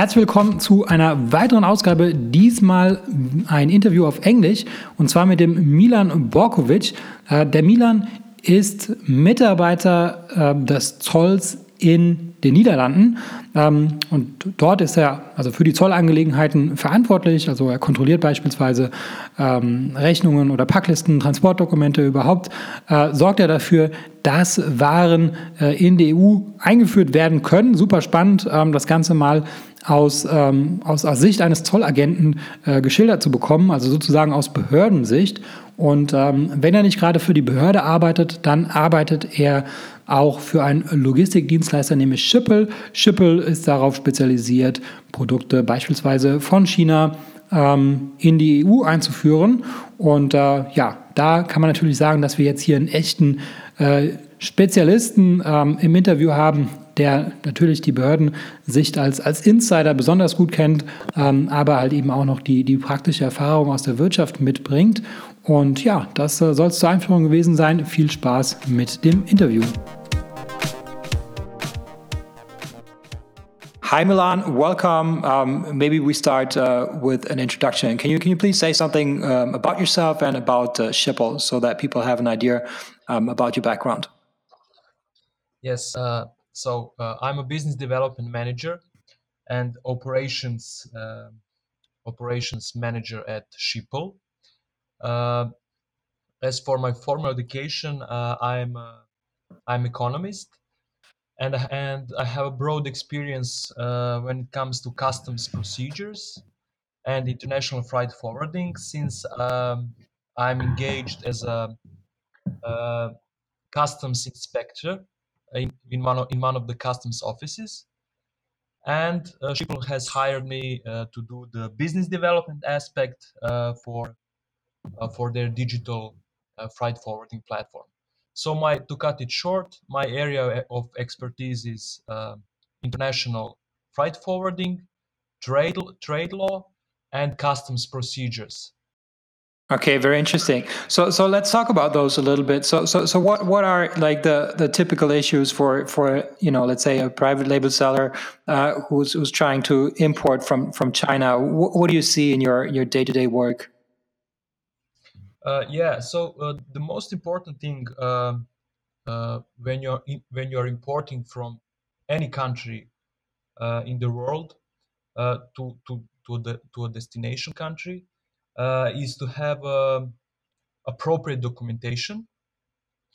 Herzlich willkommen zu einer weiteren Ausgabe. Diesmal ein Interview auf Englisch und zwar mit dem Milan Borkovic. Äh, der Milan ist Mitarbeiter äh, des Zolls in den Niederlanden. Ähm, und dort ist er also für die Zollangelegenheiten verantwortlich. Also er kontrolliert beispielsweise ähm, Rechnungen oder Packlisten, Transportdokumente überhaupt. Äh, sorgt er dafür, dass Waren äh, in die EU eingeführt werden können. Super spannend, ähm, das Ganze mal aus, aus, aus Sicht eines Zollagenten äh, geschildert zu bekommen, also sozusagen aus Behördensicht. Und ähm, wenn er nicht gerade für die Behörde arbeitet, dann arbeitet er auch für einen Logistikdienstleister, nämlich Schippel. Schippel ist darauf spezialisiert, Produkte beispielsweise von China ähm, in die EU einzuführen. Und äh, ja, da kann man natürlich sagen, dass wir jetzt hier einen echten äh, Spezialisten ähm, im Interview haben, der natürlich die Behördensicht als, als Insider besonders gut kennt, ähm, aber halt eben auch noch die, die praktische Erfahrung aus der Wirtschaft mitbringt. Und ja, das äh, soll es zur Einführung gewesen sein. Viel Spaß mit dem Interview. Hi, Milan. Welcome. Um, maybe we start uh, with an introduction. Can you can you please say something um, about yourself and about uh, Schiphol so that people have an idea um, about your background? Yes. Uh, so uh, I'm a business development manager and operations uh, operations manager at Schiphol. Uh, as for my formal education, I'm I'm economist and and I have a broad experience uh, when it comes to customs procedures and international freight forwarding since um, I'm engaged as a, customs inspector in, in, one of, in one of the customs offices. And uh, Schiphol has hired me uh, to do the business development aspect uh, for uh, for their digital uh, freight forwarding platform. So my to cut it short, my area of expertise is uh, international freight forwarding, trade trade law, and customs procedures. Okay, very interesting. So so let's talk about those a little bit. So so so what what are like the the typical issues for for you know let's say a private label seller uh, who's who's trying to import from from China? What, what do you see in your your day to day work? Uh, yeah. So uh, the most important thing um, uh, when you're in, when you're importing from any country uh, in the world uh, to to to the to a destination country uh, is to have um, appropriate documentation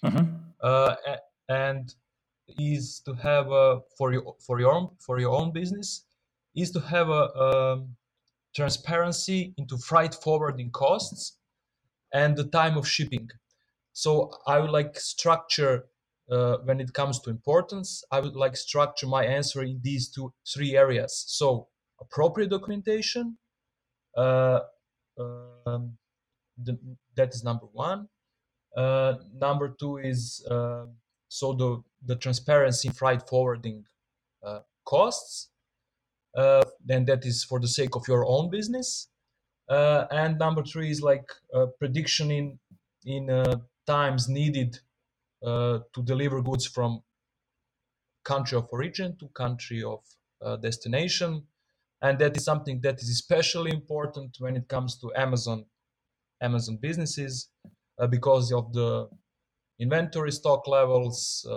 mm-hmm. and is to have for your for your own for your own business is to have a um, transparency into freight forwarding costs and the time of shipping. So I would like structure uh, when it comes to importance. I would like structure my answer in these two three areas. So appropriate documentation. Uh, um, the, that is number one. Uh, number two is uh, so the the transparency in freight forwarding uh, costs. then uh, that is for the sake of your own business uh, and number three is like uh, prediction in in uh, times needed uh, to deliver goods from country of origin to country of uh, destination. And that is something that is especially important when it comes to amazon amazon businesses uh, because of the inventory stock levels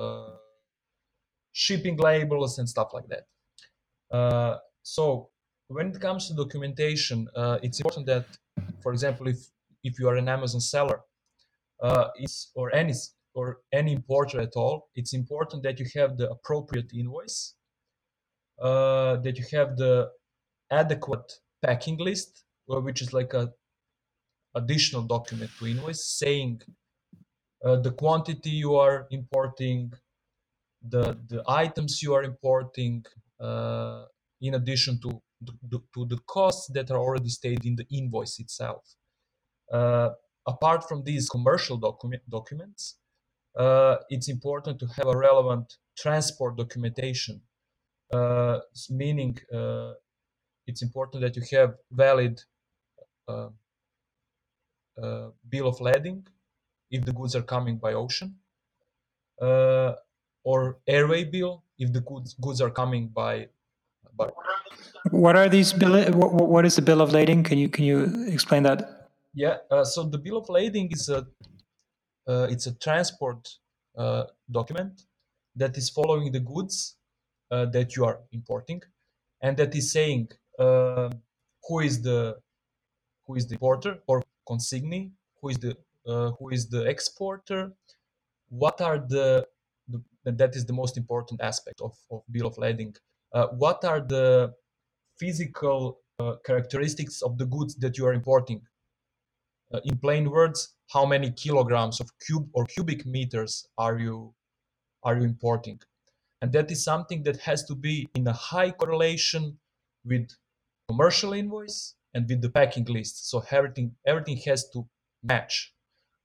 shipping labels and stuff like that. So when it comes to documentation, uh, it's important that, for example, if if you are an Amazon seller, uh, it's or any or any importer at all, it's important that you have the appropriate invoice, uh, that you have the adequate packing list, which is like a additional document to invoice saying uh, the quantity you are importing, the the items you are importing, uh, in addition to the, to the costs that are already stated in the invoice itself. Uh, apart from these commercial document, documents, uh, it's important to have a relevant transport documentation, uh, meaning uh, it's important that you have valid uh, uh, bill of lading if the goods are coming by ocean, or airway bill if the goods, goods are coming by But what are these bill? What, what is the bill of lading? Can you can you explain that? Yeah. Uh, so the bill of lading is a uh, it's a transport uh, document that is following the goods uh, that you are importing, and that is saying uh, who is the who is the importer or consignee, who is the uh, who is the exporter, what are the, the that is the most important aspect of, of bill of lading. Uh, what are the physical uh, characteristics of the goods that you are importing? Uh, in plain words, how many kilograms of cube or cubic meters are you are you importing? And that is something that has to be in a high correlation with commercial invoice and with the packing list. So everything everything has to match.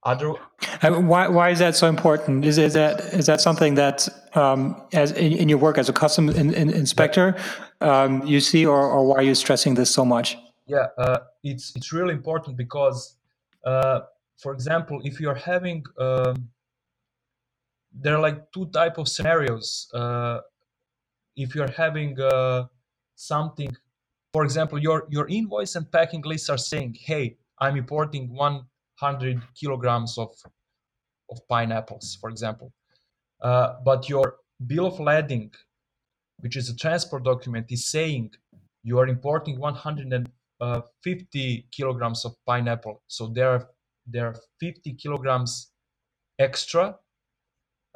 Other why why is that so important? Is is that is that something that um, as in, in, your work as a custom in, in inspector um, you see, or, or why are you stressing this so much? Yeah, uh, it's it's really important because, uh, for example, if you are having um, there are like two type of scenarios. Uh, if you're having uh, something, for example, your your invoice and packing lists are saying, "Hey, I'm importing one 100 kilograms of, of pineapples, for example. Uh, but your bill of lading, which is a transport document, is saying you are importing 150 kilograms of pineapple. So there are there are 50 kilograms extra,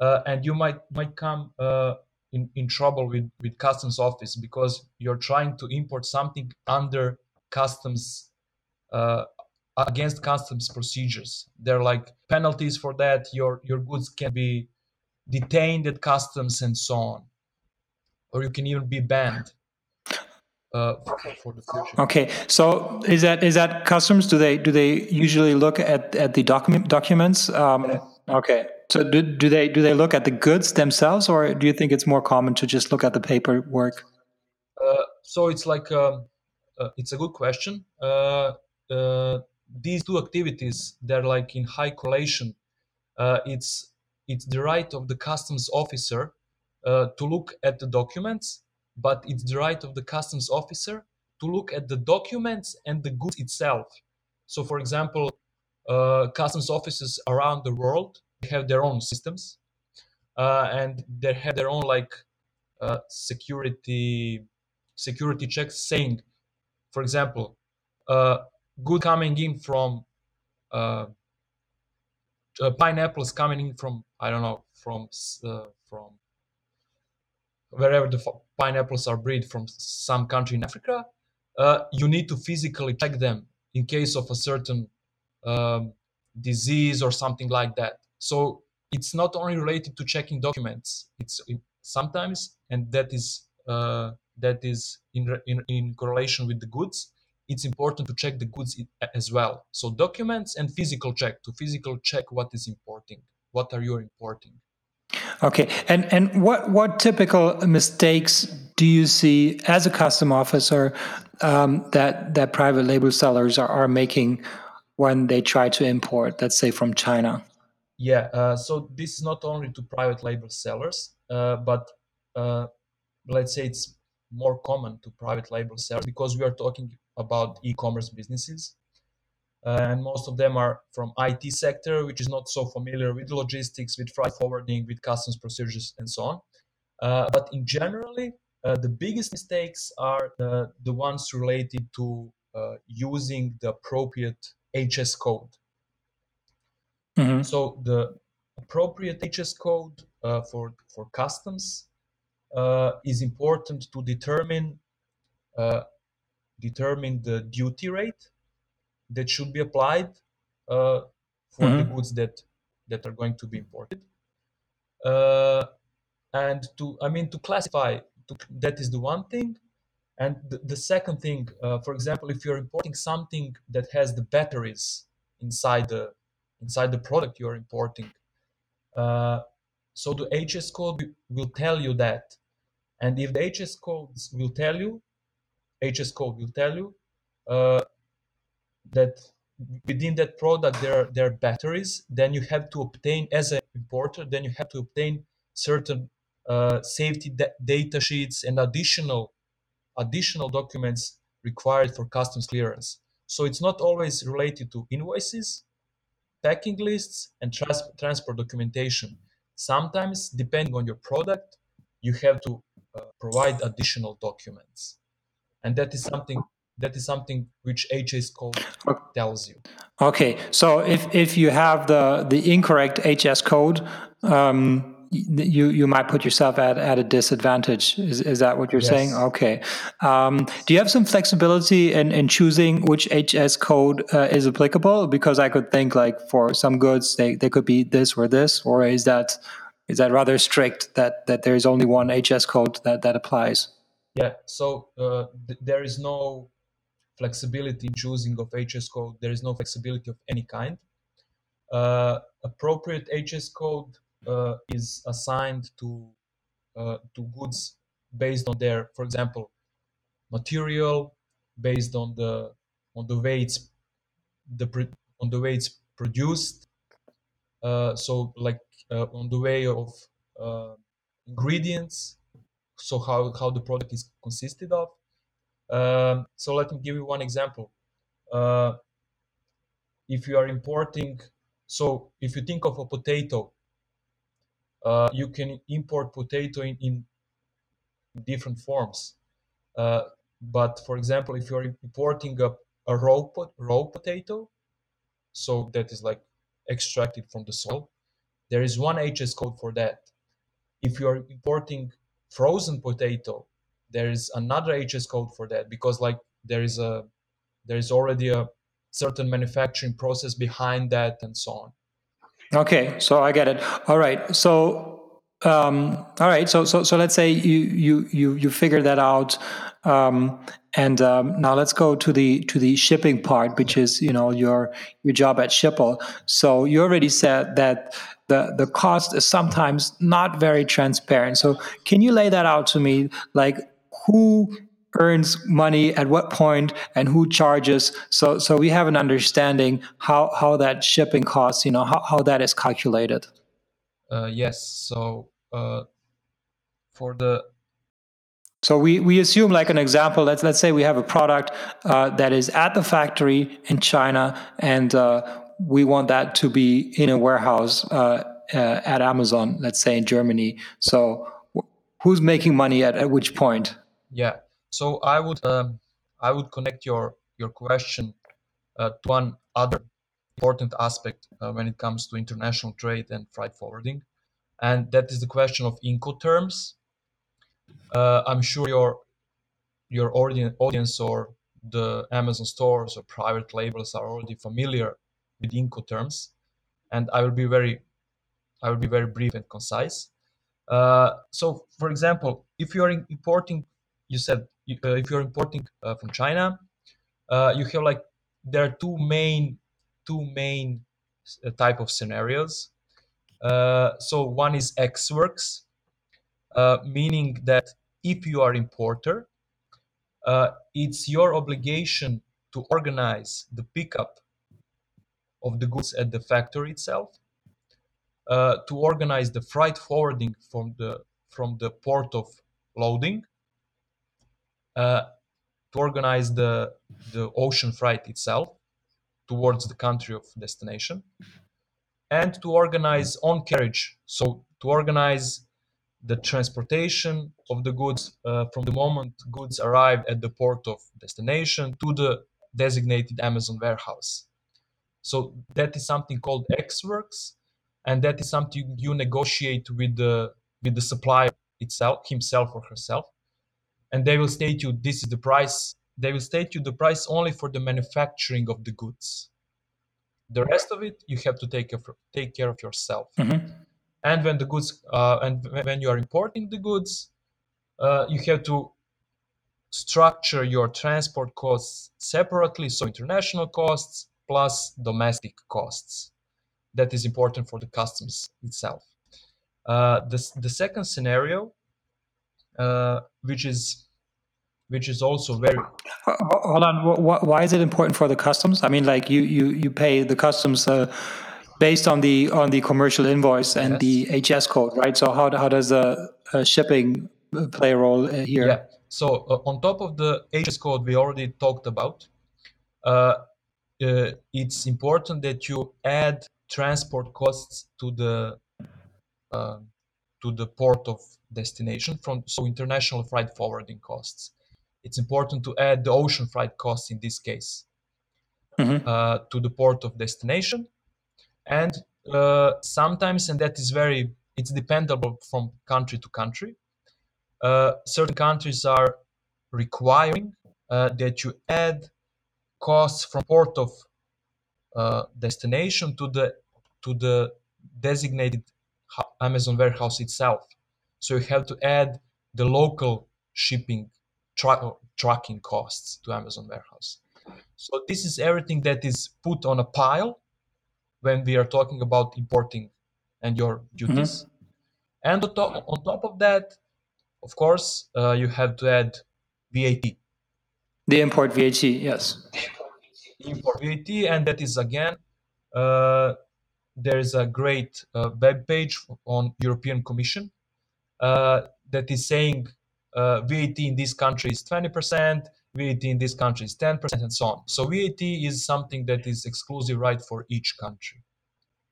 uh, and you might might come uh, in, in trouble with, with customs office because you're trying to import something under customs uh, against customs procedures. There are like penalties for that. Your your goods can be detained at customs and so on, or you can even be banned. Uh, for the future. Okay, so is that is that customs? Do they do they usually look at, at the document documents? Um, okay, so do, do they do they look at the goods themselves, or do you think it's more common to just look at the paperwork? Uh, so it's like um, uh, it's a good question. Uh, uh, these two activities they're like in high correlation uh, it's it's the right of the customs officer uh, to look at the documents but it's the right of the customs officer to look at the documents and the goods itself. So for example uh, customs offices around the world have their own systems uh, and they have their own like uh, security security checks saying for example uh, good coming in from uh, uh, pineapples coming in from I don't know from uh, from wherever the pineapples are bred from some country in Africa, uh, you need to physically check them in case of a certain um, disease or something like that. So it's not only related to checking documents. It's sometimes, and that is uh, that is in, in in correlation with the goods it's important to check the goods as well. So documents and physical check to physical check what is importing, what are you importing. Okay, and and what what typical mistakes do you see as a custom officer um, that that private label sellers are, are making when they try to import, let's say from China? Yeah, uh, so this is not only to private label sellers, uh, but uh, let's say it's more common to private label sellers because we are talking about e-commerce businesses uh, and most of them are from IT sector, which is not so familiar with logistics, with freight forwarding, with customs procedures, and so on. Uh, but in generally, uh, the biggest mistakes are uh, the ones related to uh, using the appropriate HS code. Mm-hmm. So the appropriate HS code uh, for for customs is important to determine determine the duty rate that should be applied uh, for mm-hmm. the goods that that are going to be imported. Uh, and to i mean to classify to, that is the one thing. And the, the second thing uh, for example if you're importing something that has the batteries inside the inside the product you're importing uh, so the hs code will tell you that. And if the hs codes will tell you HS code will tell you uh, that within that product there are, there are batteries. Then you have to obtain as an importer. Then you have to obtain certain uh, safety da- data sheets and additional additional documents required for customs clearance. So it's not always related to invoices, packing lists, and trans- transport documentation. Sometimes, depending on your product, you have to uh, provide additional documents, and that is something that is something which HS code tells you. Okay, so if if you have the the incorrect HS code, um, you you might put yourself at, at a disadvantage. Is, is that what you're yes. saying? Okay. Um, do you have some flexibility in, in choosing which HS code uh, is applicable? Because I could think like for some goods they, they could be this or this, or is that is that rather strict that that there is only one HS code that that applies? Yeah. So uh, th- there is no flexibility in choosing of HS code. There is no flexibility of any kind. Uh, appropriate HS code uh, is assigned to uh, to goods based on their, for example, material, based on the on the way it's the on the way it's produced. Uh, so like uh, on the way of ingredients, so how how the product is consisted of. Um, so let me give you one example. Uh, if you are importing, so if you think of a potato uh, you can import potato in, in different forms. Uh, but for example, if you're importing a, a raw, pot, raw potato, so that is like extracted from the soil, there is one HS code for that. If you are importing frozen potato, there is another HS code for that because like there is a there is already a certain manufacturing process behind that and so on. Okay, so I get it. All right, so um, all right, so so so let's say you you you you figure that out, um, and um, now let's go to the to the shipping part, which is you know your your job at Schiphol. So you already said that the the cost is sometimes not very transparent. So can you lay that out to me, like who earns money at what point and who charges? So so we have an understanding how how that shipping costs you know how, how that is calculated. Uh, yes. So uh, for the so we, we assume like an example let's let's say we have a product uh, that is at the factory in China and uh, we want that to be in a warehouse uh, uh, at Amazon let's say in Germany. So who's making money at, at which point? Yeah. So I would um, I would connect your your question uh, to one other important aspect uh, when it comes to international trade and freight forwarding, and that is the question of Incoterms. Uh, I'm sure your your audience or the Amazon stores or private labels are already familiar with Incoterms, and I will be very I will be very brief and concise. Uh, so, for example, if you are importing, you said uh, if you're importing uh, from China, uh, you have like there are two main two main type of scenarios. so one is Ex Works, meaning that if you are importer, it's your obligation to organize the pickup of the goods at the factory itself, uh, to organize the freight forwarding from the from the port of loading uh, to organize the the ocean freight itself towards the country of destination and to organize on carriage. So to organize the transportation of the goods uh, from the moment goods arrive at the port of destination to the designated amazon warehouse so that is something called ex works and that is something you negotiate with the with the supplier itself himself or herself. And they will state you this is the price. They will state you the price only for the manufacturing of the goods. The rest of it you have to take care of, take care of yourself. Mm-hmm. and when the goods uh, and when you are importing the goods uh, you have to structure your transport costs separately so international costs plus domestic costs. That is important for the customs itself. Uh, the, the second scenario uh, which is which is also very hold on why is it important for the customs? I mean like you you you pay the customs uh, based on the on the commercial invoice and yes. the hs code right? So how, how does the uh, shipping play a role uh, here? Yeah. So uh, on top of the HS code we already talked about, uh, it's important that you add transport costs to the uh, to the port of destination from so international freight forwarding costs. It's important to add the ocean freight costs in this case mm-hmm. uh, to the port of destination, and uh, sometimes, and that is very it's dependable from country to country. Uh, certain countries are requiring uh, that you add costs from port of uh, destination to the to the designated Amazon warehouse itself. So you have to add the local shipping tra- tracking costs to Amazon warehouse. So this is everything that is put on a pile when we are talking about importing and your duties. Mm-hmm. And on top, on top of that, of course, uh, you have to add VAT. The import VAT, yes. Import VAT, and that is again, uh, there is a great uh, web page on European Commission uh, that is saying uh, VAT in this country is 20%, VAT in this country is 10%, and so on. So VAT is something that is exclusive right for each country.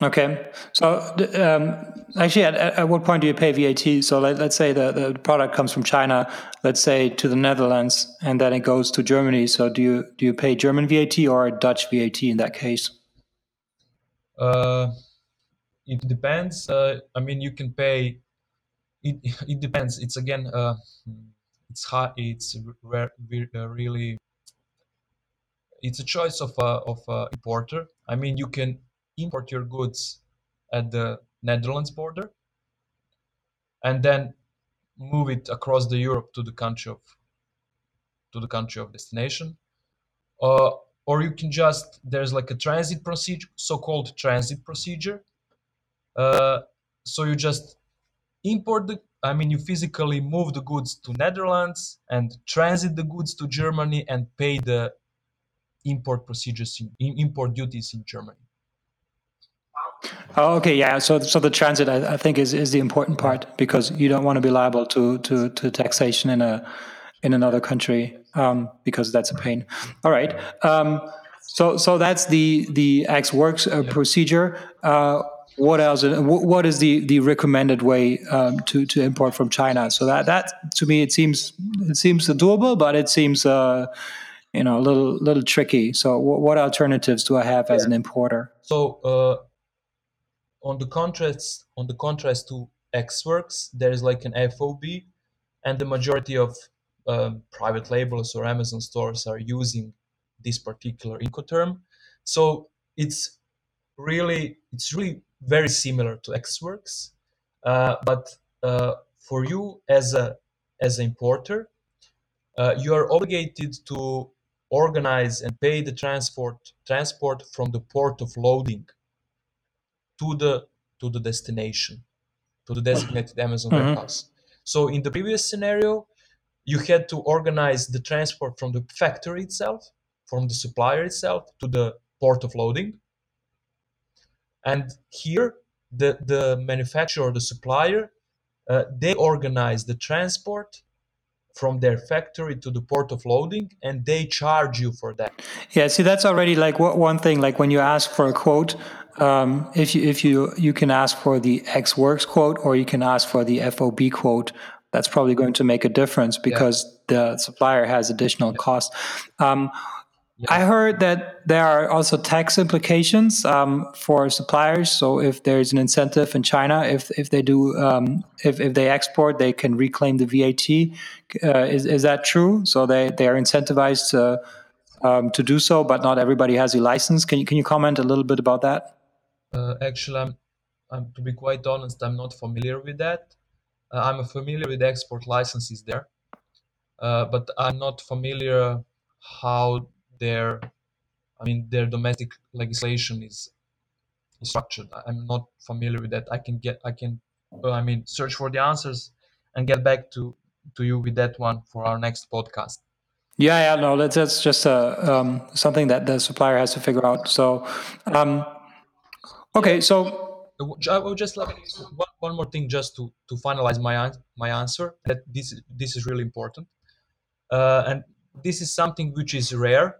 Okay. So um, actually, at, at, what point do you pay VAT? So let, us say the, the product comes from China, let's say to the Netherlands, and then it goes to Germany. So do you do you pay German VAT or Dutch VAT in that case? Uh, it depends. Uh, I mean, you can pay. It, it depends. It's again. Uh, it's hard. It's re- re- uh, really. It's a choice of a of a importer. I mean, you can import your goods at the Netherlands border and then move it across the Europe to the country of to the country of destination. Uh, or you can just there's like a transit procedure, so-called transit procedure. Uh, so you just import the I mean you physically move the goods to Netherlands and transit the goods to Germany and pay the import procedures in, import duties in Germany. Oh, okay, yeah. So, so the transit, I, I, think, is, is the important part because you don't want to be liable to to, to taxation in a in another country um, because that's a pain. All right. Um, so, so that's the the Ex Works uh, procedure. Uh, what else? What is the the recommended way um, to to import from China? So that that to me it seems it seems doable, but it seems uh, you know a little little tricky. So, what alternatives do I have as an importer? So uh, on the contrast on the contrast to Ex Works, there is like an FOB, and the majority of um, private labels or Amazon stores are using this particular Incoterm. So it's really it's really very similar to Ex Works, uh, but uh, for you as a as an importer, uh, you are obligated to organize and pay the transport transport from the port of loading to the to the destination, to the designated Amazon mm-hmm. warehouse. So in the previous scenario, you had to organize the transport from the factory itself, from the supplier itself to the port of loading. And here, the, the manufacturer or the supplier, uh, they organize the transport from their factory to the port of loading and they charge you for that yeah see that's already like one thing like when you ask for a quote um, if you if you you can ask for the Ex Works quote or you can ask for the FOB quote, that's probably going to make a difference because yeah. the supplier has additional yeah. costs. Um, yeah. I heard that there are also tax implications um, for suppliers. So if there's an incentive in China, if if they do um, if if they export, they can reclaim the VAT. Uh, is is that true? So they they are incentivized to um, to do so, but not everybody has a license. Can you can you comment a little bit about that? Uh, actually, I'm, I'm, to be quite honest, I'm not familiar with that. Uh, I'm familiar with export licenses there, uh, but I'm not familiar how their, I mean, their domestic legislation is structured. I'm not familiar with that. I can get, I can, I mean, search for the answers and get back to to you with that one for our next podcast. Yeah, yeah, no, that's, that's just uh, um, something that the supplier has to figure out. So, um, Okay, so I would just like one, one more thing just to to finalize my my answer that this this is really important. uh, and this is something which is rare,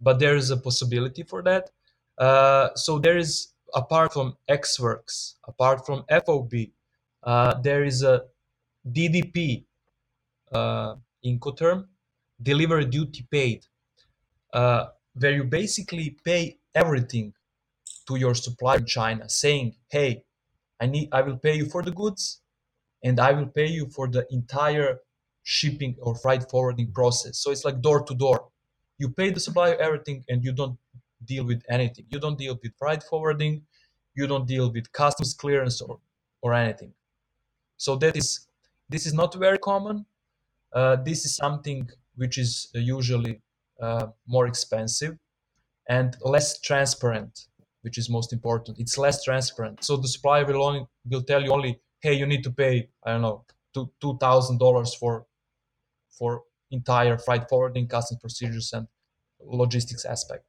but there is a possibility for that. Uh, so there is apart from Ex Works, apart from FOB, uh, there is a DDP uh, Incoterm, delivery duty paid, uh, where you basically pay everything to your supplier in China, saying, "Hey, I need, I will pay you for the goods, and I will pay you for the entire shipping or freight forwarding process." So it's like door to door. You pay the supplier everything, and you don't deal with anything. You don't deal with freight forwarding. You don't deal with customs clearance or or anything. So that is this is not very common. Uh, this is something which is usually uh, more expensive and less transparent, which is most important. It's less transparent. So the supplier will only will tell you only, hey, you need to pay I don't know two two thousand dollars for for entire freight forwarding, customs procedures, and logistics aspect.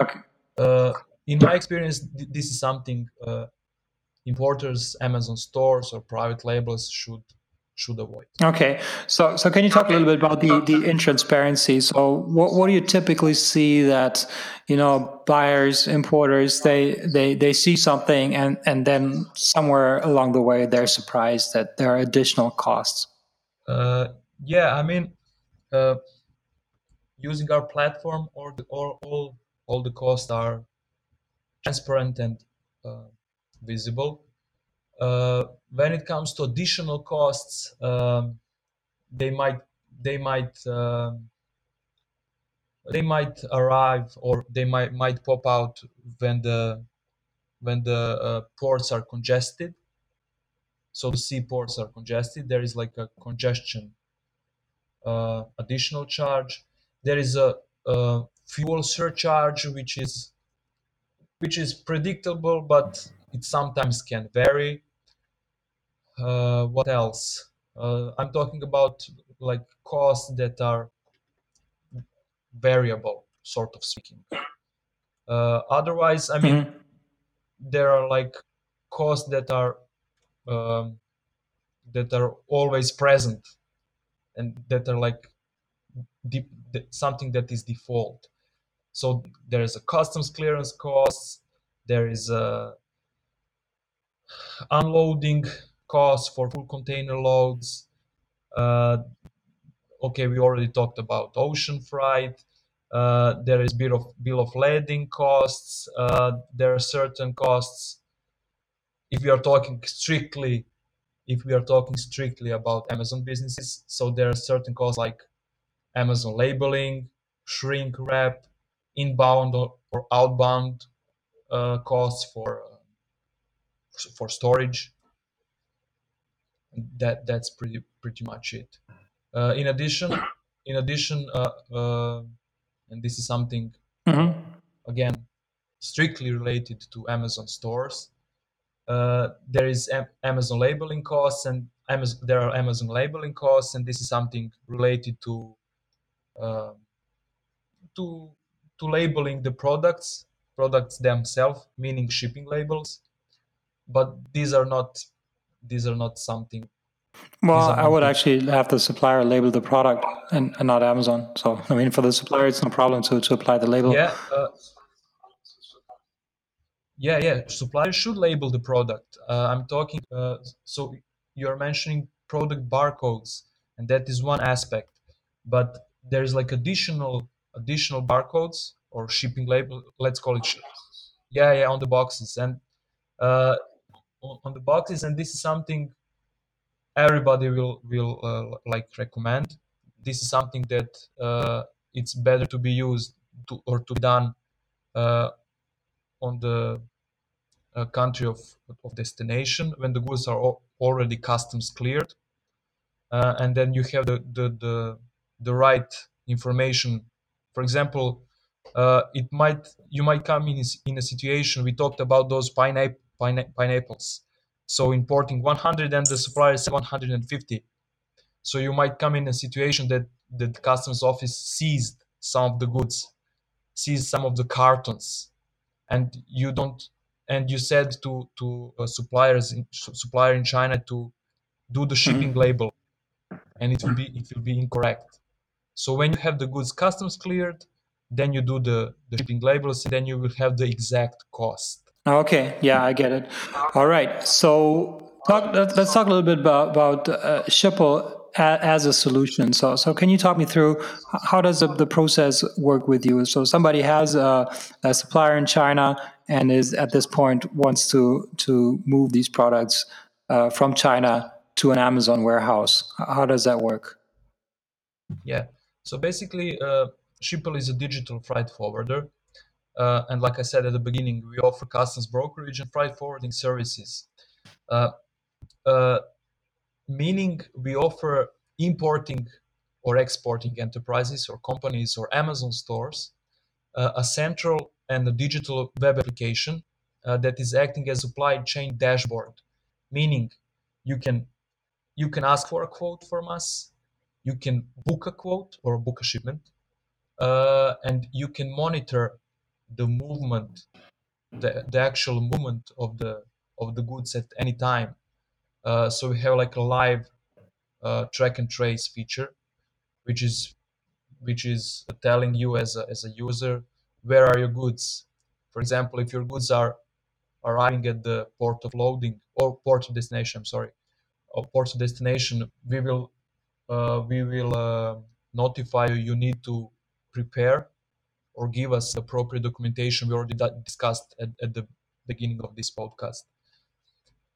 Okay. Uh, in my experience, th- this is something uh, importers, Amazon stores, or private labels should should avoid. Okay, so so can you talk a little bit about the the intransparency? So what what do you typically see that you know buyers, importers they they they see something and and then somewhere along the way they're surprised that there are additional costs. Uh, yeah, I mean, uh, using our platform, or the, or all all the costs are transparent and uh, visible. Uh, when it comes to additional costs, um, they might they might um, they might arrive or they might might pop out when the when the uh, ports are congested. So the seaports are congested. There is like a congestion uh, additional charge. There is a, a fuel surcharge, which is which is predictable, but it sometimes can vary. Uh, what else? Uh, I'm talking about like costs that are variable, sort of speaking. Uh, otherwise, I mean, Mhm. there are like costs that are um, that are always present and that are like something that is default. So there is a customs clearance cost. there is a unloading cost for full container loads. Uh, okay, we already talked about ocean freight. Uh, there is bill of bill of lading costs. Uh, there are certain costs. If we are talking strictly, if we are talking strictly about Amazon businesses, so there are certain costs like Amazon labeling, shrink wrap, inbound or, or outbound uh, costs for for storage. That that's pretty pretty much it. Uh, in addition, in addition, uh, uh, and this is something Mhm. again strictly related to Amazon stores. Uh, there is Am- Amazon labeling costs, and Amazon, there are Amazon labeling costs, and this is something related to uh, to to labeling the products, products themselves, meaning shipping labels. But these are not these are not something. Well, I would actually have the supplier label the product and, and not Amazon. So I mean, for the supplier, it's no problem to to apply the label. Yeah. Uh, yeah, yeah. Suppliers should label the product. Uh, I'm talking. Uh, so you're mentioning product barcodes, and that is one aspect. But there's like additional additional barcodes or shipping label. Let's call it. Yeah, yeah, on the boxes and uh, on the boxes, and this is something everybody will will uh, like recommend. This is something that uh, it's better to be used to, or to be done uh, on the uh, country of, of destination when the goods are al- already customs cleared uh, and then you have the, the, the, the right information for example uh, it might you might come in, in a situation we talked about those pineapple pineapples so importing 100 and the supplier said 150 so you might come in a situation that the customs office seized some of the goods seized some of the cartons and you don't and you said to to uh, suppliers in, supplier in China to do the shipping label and it will be it will be incorrect. So when you have the goods customs cleared, then you do the, the shipping labels, and then you will have the exact cost. Okay, yeah, I get it. All right, so talk, let's talk a little bit about, about uh, as a solution. So, so can you talk me through how does the, the process work with you? So, somebody has a, a, supplier in China and is at this point wants to to move these products uh, from China to an Amazon warehouse. How does that work? Yeah. So basically, uh, is a digital freight forwarder. Uh, and like I said at the beginning, we offer customs brokerage and freight forwarding services. Uh, uh, meaning we offer importing or exporting enterprises or companies or Amazon stores uh, a central and a digital web application uh, that is acting as a supply chain dashboard, meaning you can you can ask for a quote from us, you can book a quote or book a shipment, uh, and you can monitor the movement, the, the actual movement of the of the goods at any time. Uh, so we have like a live uh, track and trace feature, which is which is telling you as a, as a user where are your goods. For example, if your goods are arriving at the port of loading or port of destination, I'm sorry, or port of destination, we will uh, we will uh, notify you you need to prepare or give us appropriate documentation we already discussed at, at the beginning of this podcast.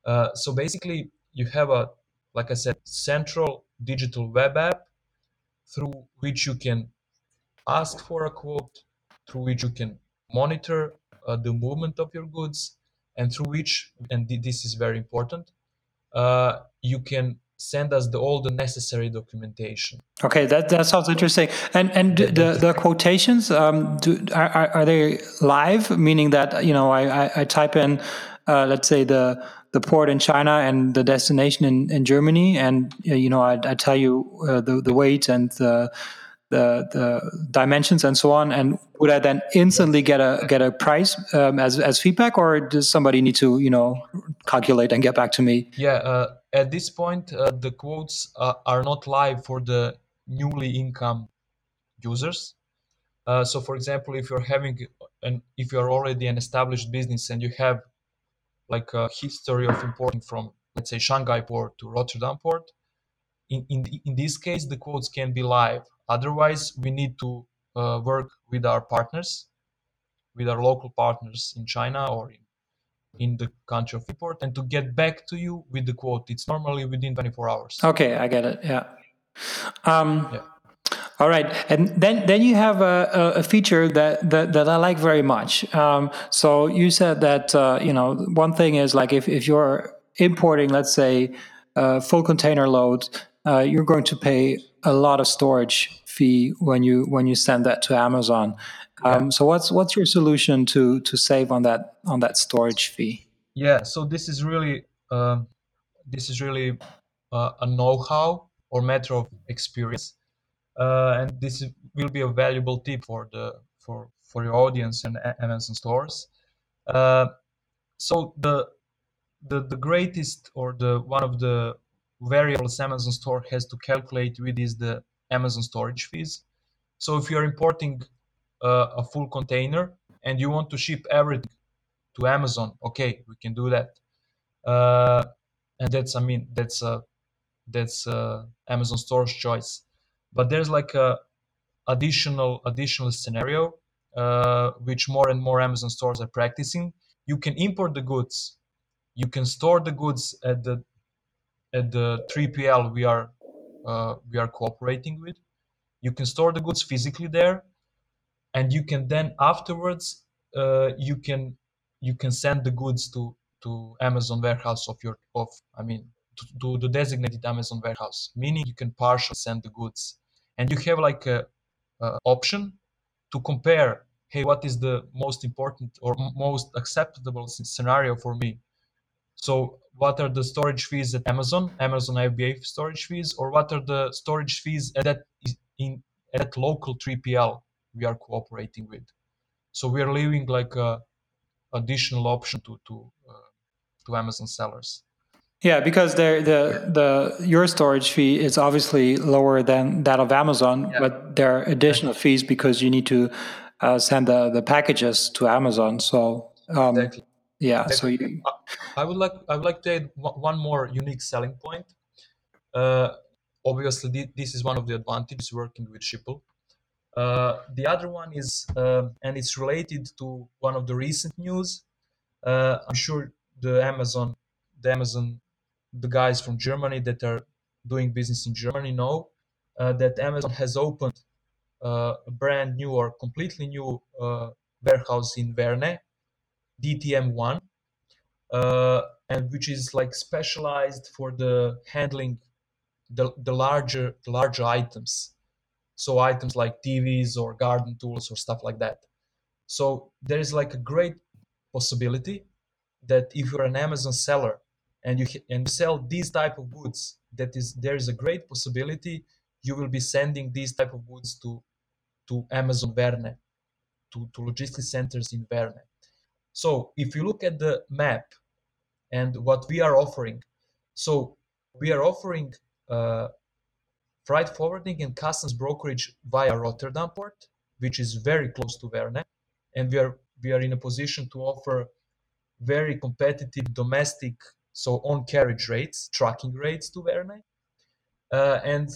Uh, so basically, you have a, like I said, central digital web app through which you can ask for a quote, through which you can monitor uh, the movement of your goods, and through which, and this is very important, uh, you can send us the, all the necessary documentation. Okay, that, that sounds interesting. And and the the quotations um, do, are are they live? Meaning that you know I I, I type in uh, let's say the the port in China and the destination in, in Germany, and you know I, I tell you uh, the the weight and the the the dimensions and so on and would i then instantly get a get a price um, as as feedback or does somebody need to you know calculate and get back to me? Yeah uh, at this point uh, the quotes uh, are not live for the newly income users. Uh, so for example if you're having an if you're already an established business and you have like a history of importing from let's say shanghai port to rotterdam port in, in, in this case the quotes can be live Otherwise, we need to uh, work with our partners, with our local partners in China or in, in the country of import, and to get back to you with the quote. It's normally within 24 hours. Okay, I get it. Yeah. Um, yeah. All right, and then then you have a, a feature that, that, that I like very much. Um, so you said that uh, you know one thing is like if if you're importing, let's say, a full container load, uh, you're going to pay a lot of storage fee when you when you send that to Amazon. Um, yeah. So what's what's your solution to to save on that on that storage fee? Yeah, so this is really uh, this is really uh, a know-how or matter of experience, uh, and this will be a valuable tip for the for for your audience and Amazon stores. Uh, so the the the greatest or the one of the variables Amazon store has to calculate with is the Amazon storage fees. So if you're importing uh, a full container and you want to ship everything to Amazon, okay, we can do that. Uh, and that's, I mean, that's a that's a Amazon store's choice. But there's like a additional additional scenario uh, which more and more Amazon stores are practicing. You can import the goods, you can store the goods at the at the 3PL we are uh, we are cooperating with. You can store the goods physically there, and you can then afterwards uh, you can you can send the goods to to Amazon warehouse of your of I mean to, to the designated Amazon warehouse, meaning you can partially send the goods, and you have like a, a option to compare. Hey, what is the most important or most acceptable scenario for me? So what are the storage fees at Amazon, Amazon FBA storage fees, or what are the storage fees at that in at local 3PL we are cooperating with. So we are leaving like a additional option to to uh, to Amazon sellers. Yeah, because the the your storage fee is obviously lower than that of Amazon, yeah. but there are additional fees because you need to uh, send the, the packages to Amazon. So um, exactly. Yeah, so you, I would like I would like to add one more unique selling point. Uh, obviously, this is one of the advantages working with Schipul. Uh, the other one is, uh, and it's related to one of the recent news. Uh, I'm sure the Amazon, the Amazon, the guys from Germany that are doing business in Germany know uh, that Amazon has opened uh, a brand new or completely new warehouse in Werne, DTM one, uh, and which is like specialized for the handling the, the larger the larger items. So items like tvs or garden tools or stuff like that. So there is like a great possibility that if you're an amazon seller and you and sell these type of goods that is there is a great possibility you will be sending these type of goods to to amazon Werne to, to logistics centers in Werne so if you look at the map and what we are offering so we are offering uh, freight forwarding and customs brokerage via Rotterdam port, which is very close to Werne, and we are we are in a position to offer very competitive domestic, so on carriage rates, trucking rates to Werne. Uh, and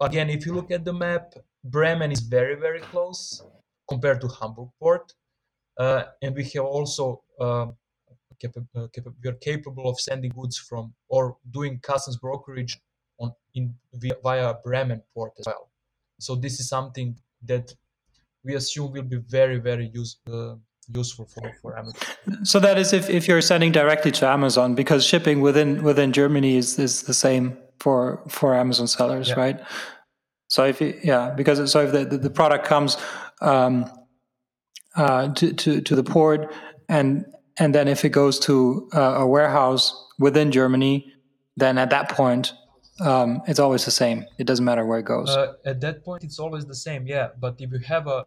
again, if you look at the map, Bremen is very very close compared to Hamburg port, and we have also um, uh, we are capable of sending goods from or doing customs brokerage on in via, via Bremen port as well. So this is something that we assume will be very very use, uh, useful for, for Amazon. So that is if, if you're sending directly to Amazon because shipping within within Germany is, is the same for for Amazon sellers, yeah. right? So if you, yeah, because so if the, the, the product comes um, uh, to, to to the port and and then if it goes to uh, a warehouse within Germany, then at that point um, it's always the same. It doesn't matter where it goes. Uh, at that point, it's always the same. Yeah, but if you have a,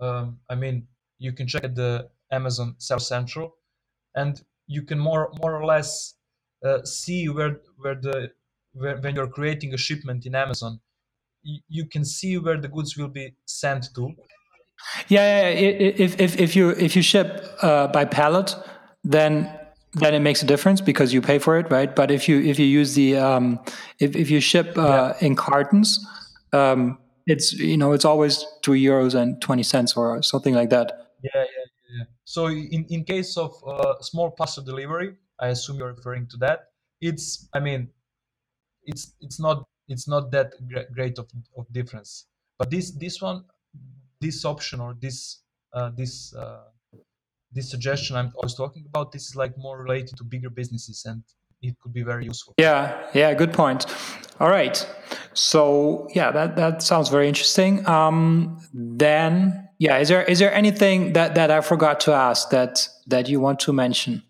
um, I mean, you can check at the Amazon Seller Central, and you can more more or less uh, see where where the where, when you're creating a shipment in Amazon, you can see where the goods will be sent to. Yeah, yeah. If if if you if you ship uh, by pallet, then then it makes a difference because you pay for it, right? But if you if you use the um, if if you ship uh, yeah. in cartons, um, it's you know it's always three euros and twenty cents or something like that. Yeah, yeah, yeah. So in in case of uh, small parcel delivery, I assume you're referring to that. It's I mean, it's it's not it's not that great of, of difference. But this this one, this option or this uh, this uh, this suggestion I'm, always talking about, this is like more related to bigger businesses and it could be very useful. Yeah, yeah, good point. All right. So yeah, that, that sounds very interesting. Um, then yeah, is there is there anything that, that I forgot to ask that that you want to mention?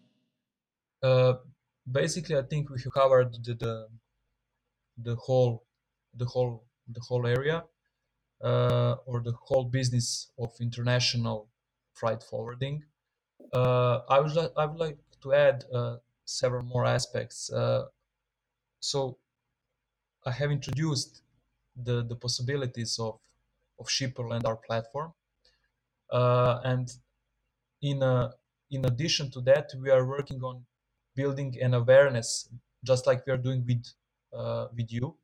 Uh, basically, I think we have covered the, the the whole the whole the whole area or the whole business of international freight forwarding. Uh, I would li- I would like to add uh, several more aspects. Uh, so I have introduced the the possibilities of of Schipul and our platform, and in a, in addition to that, we are working on building an awareness, just like we are doing with uh, with you,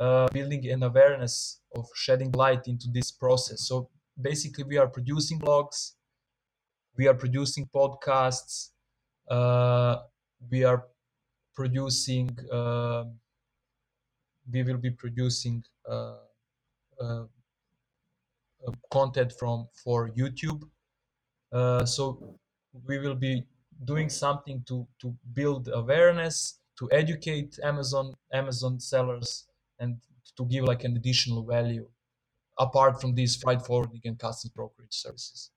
uh, building an awareness of shedding light into this process. So basically, we are producing blogs, we are producing podcasts uh, we are producing uh, we will be producing uh, uh, uh content from for youtube so we will be doing something to to build awareness to educate amazon amazon sellers and to give like an additional value apart from these freight forwarding and customs brokerage services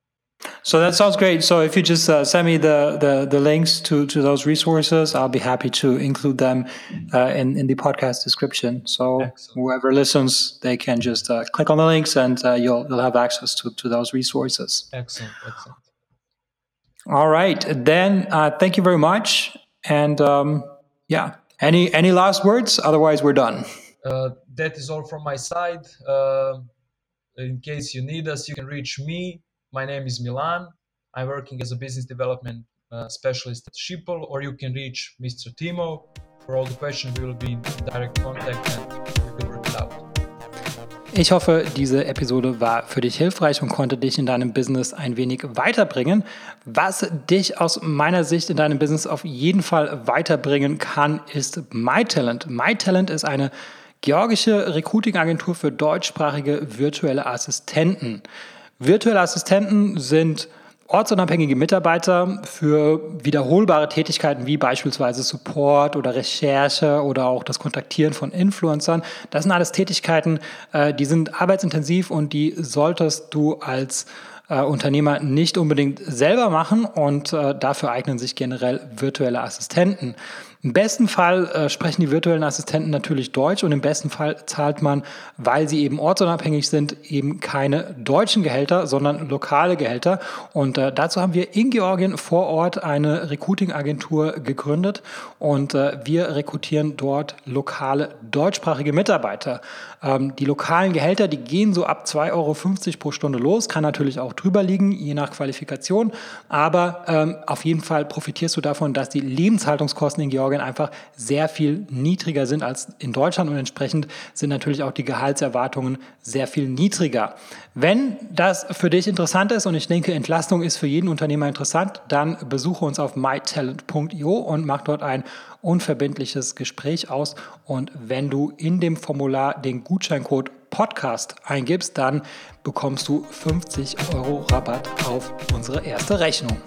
so that sounds great. So if you just uh, send me the, the, the links to, to those resources, I'll be happy to include them uh, in in the podcast description. So Excellent. whoever listens, they can just uh, click on the links, and uh, you'll you'll have access to to those resources. Excellent, excellent. All right, then uh, thank you very much, and um, Yeah. Any any last words? Otherwise, we're done. Uh, that is all from my side. Uh, in case you need us, you can reach me. My name is Milan. I'm working as a business development uh, specialist at Schiphol, or you can reach Mr. Timo. For all the questions, we will be in direct contact and we will work it out. Ich hoffe, diese Episode war für dich hilfreich und konnte dich in deinem Business ein wenig weiterbringen. Was dich aus meiner Sicht in deinem Business auf jeden Fall weiterbringen kann, ist MyTalent. MyTalent ist eine georgische Recruiting-Agentur für deutschsprachige virtuelle Assistenten. Virtuelle Assistenten sind ortsunabhängige Mitarbeiter für wiederholbare Tätigkeiten wie beispielsweise Support oder Recherche oder auch das Kontaktieren von Influencern. Das sind alles Tätigkeiten, äh, die sind arbeitsintensiv und die solltest du als äh, Unternehmer nicht unbedingt selber machen und äh, dafür eignen sich generell virtuelle Assistenten. Im besten Fall äh, sprechen die virtuellen Assistenten natürlich Deutsch und im besten Fall zahlt man, weil sie eben ortsunabhängig sind, eben keine deutschen Gehälter, sondern lokale Gehälter. Und äh, dazu haben wir in Georgien vor Ort eine Recruiting-Agentur gegründet und äh, wir rekrutieren dort lokale deutschsprachige Mitarbeiter. Ähm, die lokalen Gehälter, die gehen so ab 2,50 Euro pro Stunde los, kann natürlich auch drüber liegen, je nach Qualifikation. Aber ähm, auf jeden Fall profitierst du davon, dass die Lebenshaltungskosten in Georgien einfach sehr viel niedriger sind als in Deutschland und entsprechend sind natürlich auch die Gehaltserwartungen sehr viel niedriger. Wenn das für dich interessant ist und ich denke, Entlastung ist für jeden Unternehmer interessant, dann besuche uns auf mytalent.io und mach dort ein unverbindliches Gespräch aus. Und wenn du in dem Formular den Gutscheincode Podcast eingibst, dann bekommst du 50 Euro Rabatt auf unsere erste Rechnung.